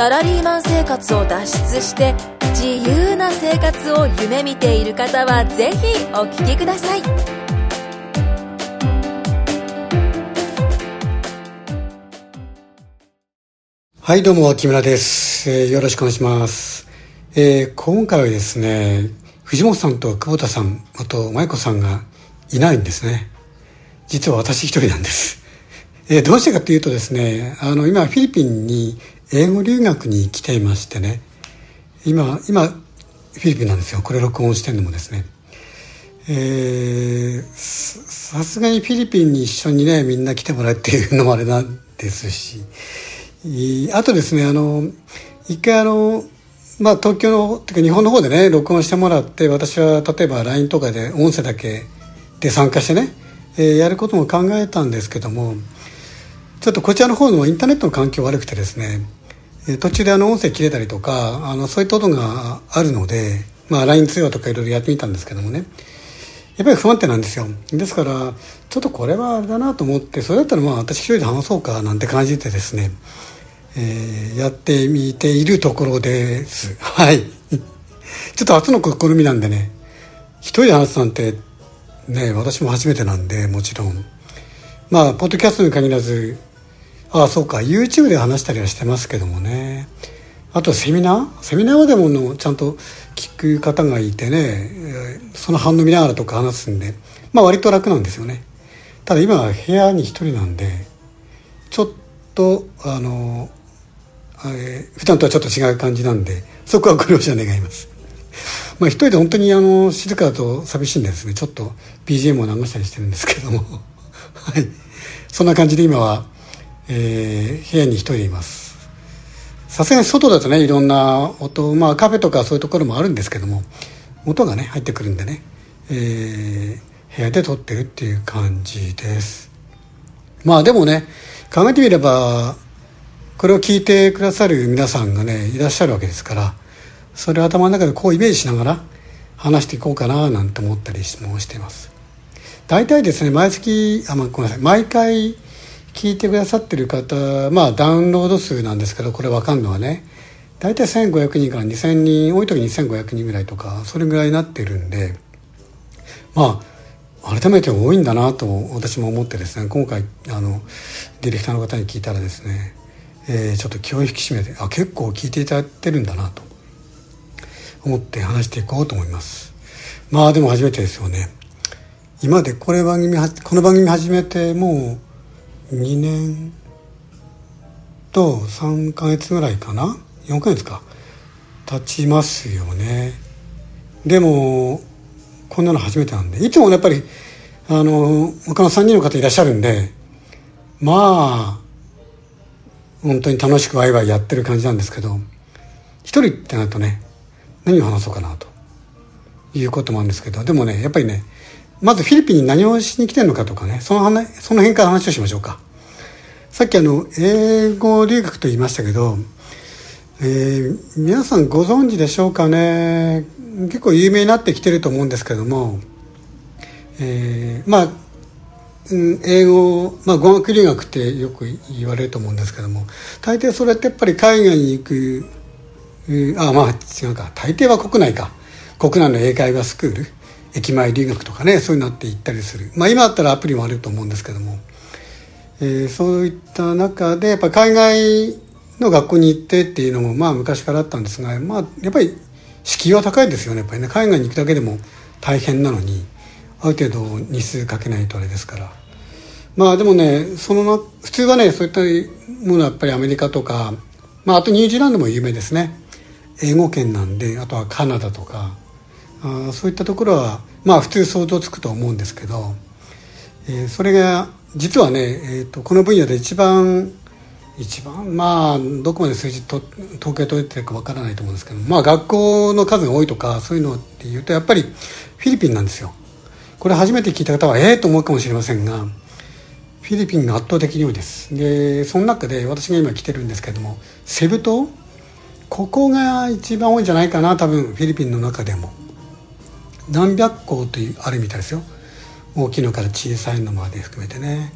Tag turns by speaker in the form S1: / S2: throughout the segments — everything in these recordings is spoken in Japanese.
S1: サラリーマン生活を脱出して自由な生活を夢見ている方はぜひお聞きください
S2: はい、どうも、木村です。えーよろしくお願いします。えー今回はですね、藤本さんと久保田さん、あと、舞子さんがいないんですね。実は私一人なんです。えーどうしてかというとですね、あの、今、フィリピンに英語留学に来ていましてね、今、今、フィリピンなんですよ。これ録音してるのもですね。えーさすがにフィリピンに一緒にねみんな来てもらうっていうのもあれなんですしあとですねあの一回あのまあ東京のてか日本の方でね録音してもらって私は例えば LINE とかで音声だけで参加してね、えーやることも考えたんですけどもちょっとこちらの方のインターネットの環境悪くてですね途中であの音声切れたりとかあのそういったことがあるので、まあ、LINE 通話とかいろいろやってみたんですけどもね。やっぱり不安定なんですよ。ですからちょっとこれはあれだなと思ってそれだったらまあ私一人で話そうかなんて感じでですね、えーやってみているところです。はい。ちょっと初の試みなんでね一人で話すなんてね私も初めてなんでもちろん。まあポッドキャストに限らずああそうか。YouTube で話したりはしてますけどもね。あとセミナー？セミナーはでものちゃんと聞く方がいてねその反応見ながらとか話すんでまあ割と楽なんですよね。ただ今は部屋に一人なんでちょっとあの、え普段とはちょっと違う感じなんでそこはご了承願います。まあ一人で本当にあの静かだと寂しいんでですね。ちょっと BGM を流したりしてるんですけども。はい。そんな感じで今は、えー部屋に一人います。さすがに外だとねいろんな音まあカフェとかそういうところもあるんですけども音がね入ってくるんでね、えー部屋で撮ってるっていう感じです。まあでもね考えてみればこれを聞いてくださる皆さんがねいらっしゃるわけですからそれを頭の中でこうイメージしながら話していこうかななんて思ったりもしています。大体ですね毎月あ、まあ、ごめんなさい毎回聞いてくださってる方まあダウンロード数なんですけどこれ分かるのはね大体1500人から2000人多い時に2500人ぐらいとかそれぐらいになってるんでまあ改めて多いんだなと私も思ってですね今回あのディレクターの方に聞いたらですね、えーちょっと気を引き締めてあ結構聞いていただいてるんだなと思って話していこうと思います。まあでも初めてですよね。今でこれ番組この番組始めてもう2年と3ヶ月ぐらいかな？4ヶ月か。経ちますよね。でもこんなの初めてなんで。いつもやっぱりあの他の3人の方いらっしゃるんでまあ本当に楽しくワイワイやってる感じなんですけど一人ってなるとね何を話そうかなということもあるんですけどでもねやっぱりねまずフィリピンに何をしに来てるのかとかねその話その辺から話をしましょうか。さっきあの英語留学と言いましたけど、えー皆さんご存知でしょうかね。結構有名になってきてると思うんですけども、えーまあ英語、まあ、語学留学ってよく言われると思うんですけども大抵それってやっぱり海外に行く、あまあ違うか。大抵は国内か。国内の英会話スクール。駅前留学とかねそういうのって行ったりする。まあ今だったらアプリもあると思うんですけども、えーそういった中でやっぱ海外の学校に行ってっていうのもまあ昔からあったんですがまあやっぱり敷居は高いですよね。やっぱりね海外に行くだけでも大変なのにある程度日数かけないとあれですから。まあでもねそのな普通はねそういったものはやっぱりアメリカとか、まあ、あとニュージーランドも有名ですね。英語圏なんであとはカナダとかあそういったところはまあ普通想像つくと思うんですけど、えーそれが実はね、えー、とこの分野で一番一番まあどこまで数字と統計取れてるかわからないと思うんですけどまあ学校の数が多いとかそういうのっていうとやっぱりフィリピンなんですよ。これ初めて聞いた方はええー、と思うかもしれませんがフィリピンが圧倒的に多いです。でその中で私が今来てるんですけどもセブ島？ここが一番多いんじゃないかな多分フィリピンの中でも。何百校というあるみたいですよ。大きいのから小さいのまで含めてね。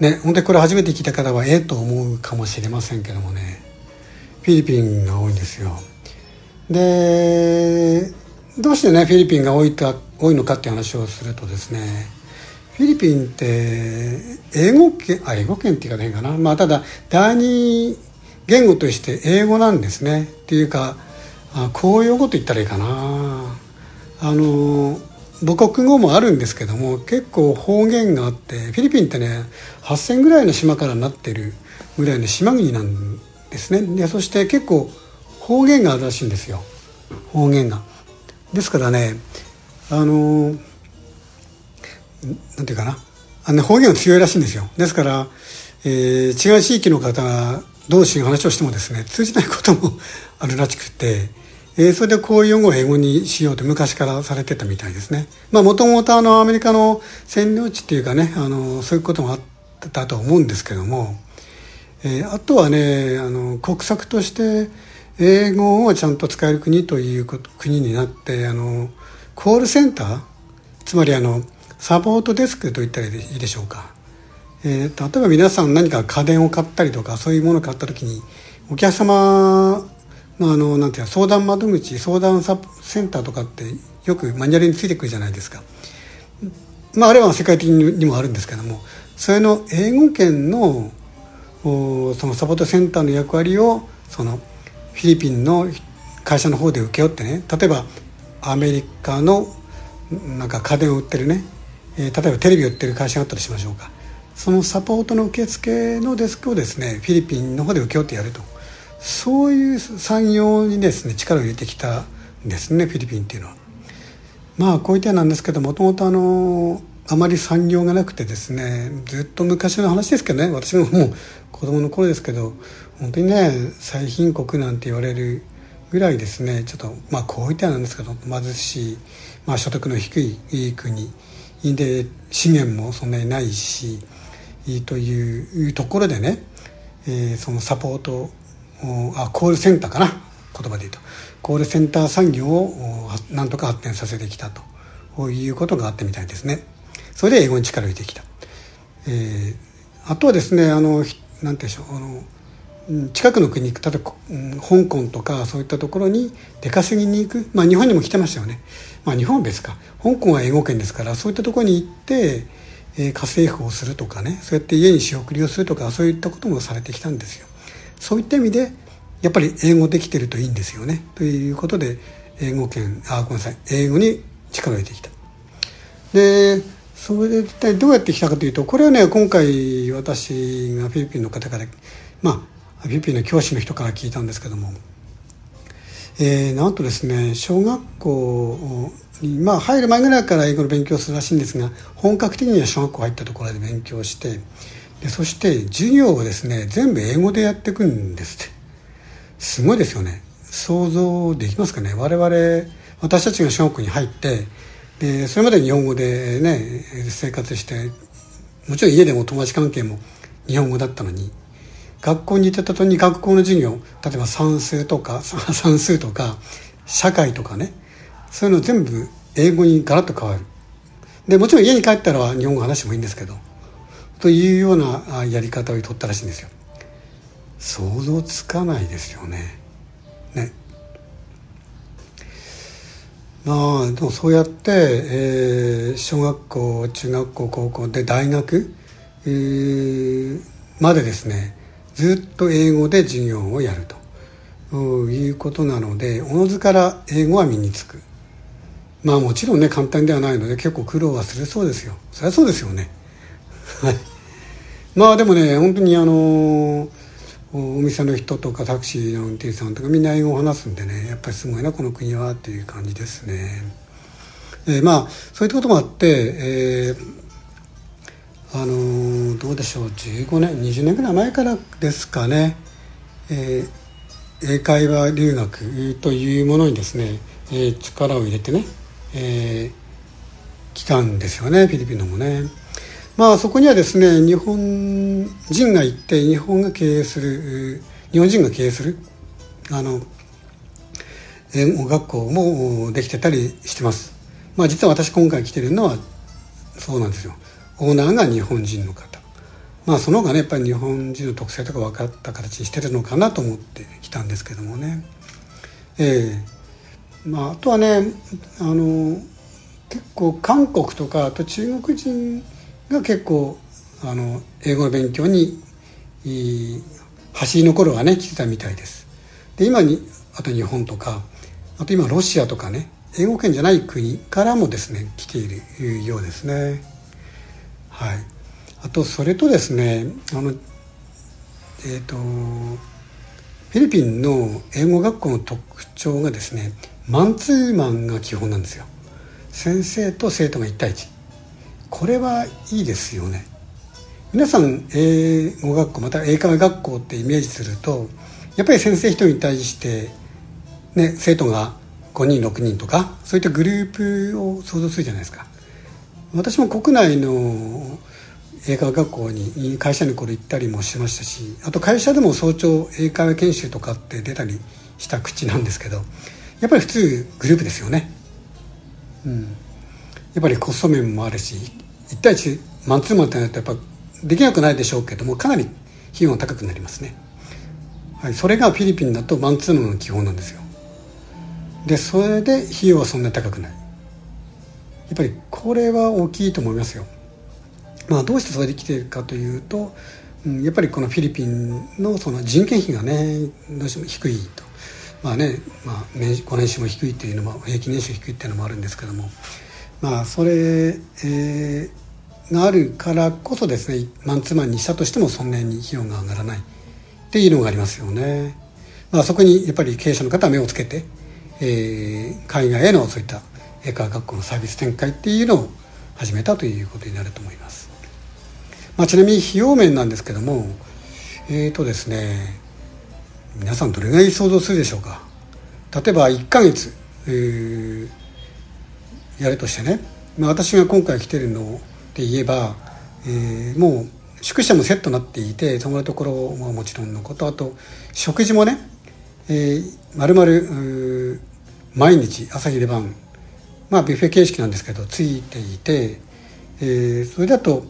S2: ね本当にこれ初めて聞いた方はええと思うかもしれませんけどもね。フィリピンが多いんですよ。でどうしてねフィリピンが多いか多いのかっていう話をするとですねフィリピンって英語圏あ英語圏って言い方変かな。まあただ第二言語として英語なんですね。っていうかあ公用語と言ったらいいかな。あの母国語もあるんですけども結構方言があってフィリピンってね8,000ぐらいの島からなってるぐらいの島国なんですね。でそして結構方言があるらしいんですよ。方言が。ですからねあのなんていうかな。あの方言が強いらしいんですよ。ですから、えー、違う地域の方同士が話をしてもですね通じないこともあるらしくて、えー、それでこういう用語を英語にしようと昔からされてたみたいですね。まあもともとあのアメリカの占領地っていうかねあのそういうこともあったと思うんですけども、えー、あとはねあの国策として英語をちゃんと使える国という国になってあのコールセンターつまりあのサポートデスクと言ったらいいでしょうか、えー、例えば皆さん何か家電を買ったりとかそういうものを買った時にお客様のああのなんていう相談窓口相談サセンターとかってよくマニュアルについてくるじゃないですか、まあ、あれは世界的にもあるんですけどもそれの英語圏のそのサポートセンターの役割をそのフィリピンの会社の方で請け負ってね例えばアメリカのなんか家電を売ってるね、えー、例えばテレビを売ってる会社があったとしましょうか。そのサポートの受付のデスクをですねフィリピンの方で請け負ってやると。そういう産業にですね力を入れてきたんですねフィリピンっていうのは。まあこういう点なんですけどもともとあのあまり産業がなくてですねずっと昔の話ですけどね私ももう子供の頃ですけど本当にね最貧国なんて言われるぐらいですねちょっとまあこういったなんですけど貧しい、まあ、所得の低い国で資源もそんなにないしというところでね、えー、そのサポートあコールセンターかな。言葉で言うと。コールセンター産業をなんとか発展させてきたと。いうことがあってみたいですね。それで英語に力を入れてきた、えー、あとはですねあのなんてでしょうあの近くの国例えば香港とかそういったところに出稼ぎに行く、まあ、日本にも来てましたよね、まあ、日本は別か。香港は英語圏ですからそういったところに行って、えー、家政婦をするとかねそうやって家に仕送りをするとかそういったこともされてきたんですよ。そういった意味でやっぱり英語できてるといいんですよね。ということで英語圏あごめんなさい。英語に力を入れてきた。でそれで一体どうやって来たかというとこれはね今回私がフィリピンの方からまあフィリピンの教師の人から聞いたんですけども、えー、なんとですね小学校に、まあ、入る前ぐらいから英語の勉強するらしいんですが本格的には小学校入ったところで勉強してでそして授業をですね全部英語でやっていくんですって。すごいですよね。想像できますかね。我々私たちが小学校に入ってでそれまで日本語でね生活してもちろん家でも友達関係も日本語だったのに学校に行ってた時に学校の授業例えば算数とか 算数とか社会とかねそういうの全部英語にガラッと変わる。でもちろん家に帰ったら日本語話してもいいんですけどというようなやり方を取ったらしいんですよ。想像つかないですよね。ね。まあでもそうやって、えー、小学校中学校高校で大学、えー、までですねずっと英語で授業をやると。いうことなのでおのずから英語は身につく。まあもちろんね簡単ではないので結構苦労はするそうですよ。そりゃそうですよね。はい。まあでもね本当にあのお店の人とかタクシーの運転手さんとかみんな英語を話すんでねやっぱりすごいなこの国はっていう感じですね。えー、まあそういったこともあって、えー、あの、どうでしょう15年20年ぐらい前からですかね、えー、英会話留学というものにですね、えー、力を入れてね、え来たんですよねフィリピンのもね。まあそこにはですね日本人が行って日本が経営する日本人が経営するあの英語学校もできてたりしてます。まあ実は私今回来てるのはそうなんですよ。オーナーが日本人の方。まあその方がねやっぱり日本人の特性とか分かった形にしてるのかなと思って来たんですけどもね。ええー、まああとはねあの結構韓国とかあと中国人が結構あの英語の勉強に走りの頃はね来てたみたいです。で今にあと日本とかあと今ロシアとかね英語圏じゃない国からもですね来ているようですね。はい。あとそれとですねあのえっ、ー、とフィリピンの英語学校の特徴がですねマンツーマンが基本なんですよ。先生と生徒が1対1これはいいですよね。皆さん英語学校また英会話学校ってイメージするとやっぱり先生一人に対して、ね、生徒が5人6人とかそういったグループを想像するじゃないですか。私も国内の英会話学校に会社にこれ行ったりもしましたしあと会社でも早朝英会話研修とかって出たりした口なんですけどやっぱり普通グループですよね。うん。やっぱりコスト面もあるし1対1マンツーマンってなるとやっぱできなくないでしょうけどもかなり費用が高くなりますね、はい、それがフィリピンだとマンツーマンの基本なんですよ。でそれで費用はそんなに高くない。やっぱりこれは大きいと思いますよ。まあどうしてそれできているかというと、うん、やっぱりこのフィリピンのその人件費がねどうしても低いと。まあね、まあ、ご年収も低いっていうのも平均年収低いっていうのもあるんですけどもまあそれ、えー、があるからこそですねマンツーマンにしたとしてもそんなに費用が上がらないっていうのがありますよね。まあ、そこにやっぱり経営者の方は目をつけて、えー、海外へのそういった英会話学校のサービス展開っていうのを始めたということになると思います。まあ、ちなみに費用面なんですけどもえーとですね皆さんどれぐらい想像するでしょうか例えば1ヶ月、えー、やるとしてね、まあ、私が今回来てるので言えば、えー、もう宿舎もセットになっていて泊まるところはもちろんのこと。あと食事もね、えー、丸々毎日朝昼晩まあビュッフェ形式なんですけどついていて、えー、それだと、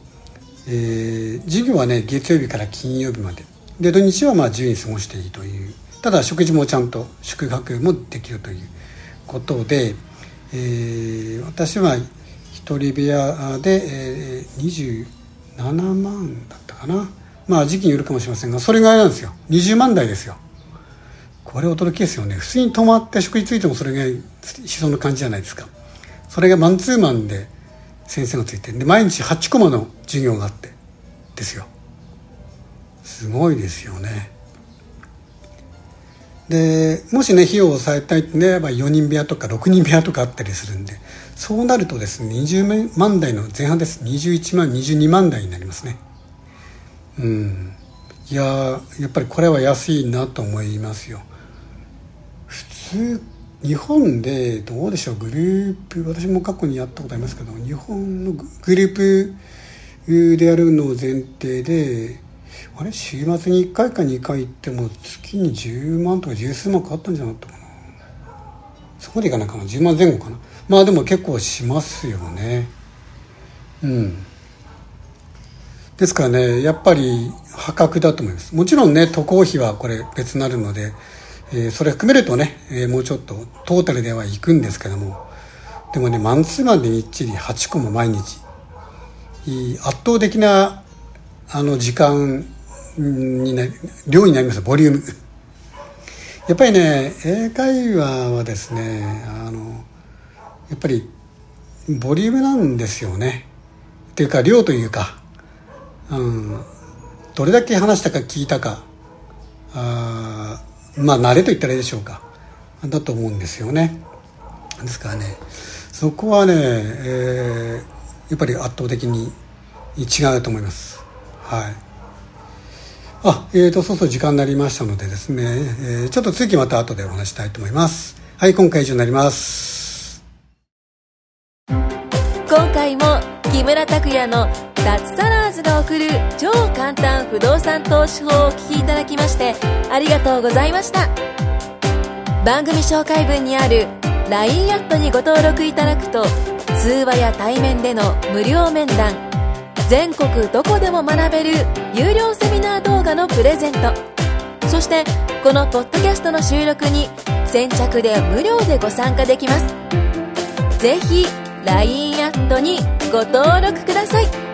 S2: えー、授業はね月曜日から金曜日まで。で土日はまあ自由に過ごしていいという。ただ食事もちゃんと宿泊もできるということで、えー、私は一人部屋で、えー、27万だったかな。まあ時期によるかもしれませんがそれぐらいなんですよ。20万台ですよ。これ驚きですよね。普通に泊まって食事ついてもそれぐらいしそうな感じじゃないですか。それがマンツーマンで先生がついてで毎日8コマの授業があってですよ。すごいですよね。でもしね費用を抑えたいってね、まあ、4人部屋とか6人部屋とかあったりするんでそうなるとですね20万台の前半です。21万22万台になりますね。うん。いややっぱりこれは安いなと思いますよ。普通日本でどうでしょう？グループ私も過去にやったことありますけど日本のグループでやるのを前提であれ週末に1回か2回行っても月に10万とか十数万かかったんじゃなかったかな。そこでいかないかな。10万前後かな。まあでも結構しますよね。うん。ですからねやっぱり破格だと思います。もちろんね渡航費はこれ別になるので、えー、それ含めるとね、えー、もうちょっとトータルでは行くんですけども。でもねマンツーマンでみっちり8個も毎日。圧倒的なあの時間にな量になりますボリューム。やっぱりね英会話はですねあのやっぱりボリュームなんですよね。っていうか量というか、うん、どれだけ話したか聞いたかあまあ慣れと言ったらいいでしょうか。だと思うんですよね。ですからねそこはね、えー、やっぱり圧倒的に違うと思います。はい。あえーとそうそう時間になりましたのでですね、えー、ちょっと次また後でお話したいと思います。はい今回以上になります。
S1: 今回も木村拓哉の脱サラーズが送る超簡単不動産投資法をお聞きいただきましてありがとうございました。番組紹介文にある LINE アットにご登録いただくと通話や対面での無料面談全国どこでも学べる有料セミナー動画のプレゼント。そしてこのポッドキャストの収録に先着で無料でご参加できます。ぜひ LINE アットにご登録ください。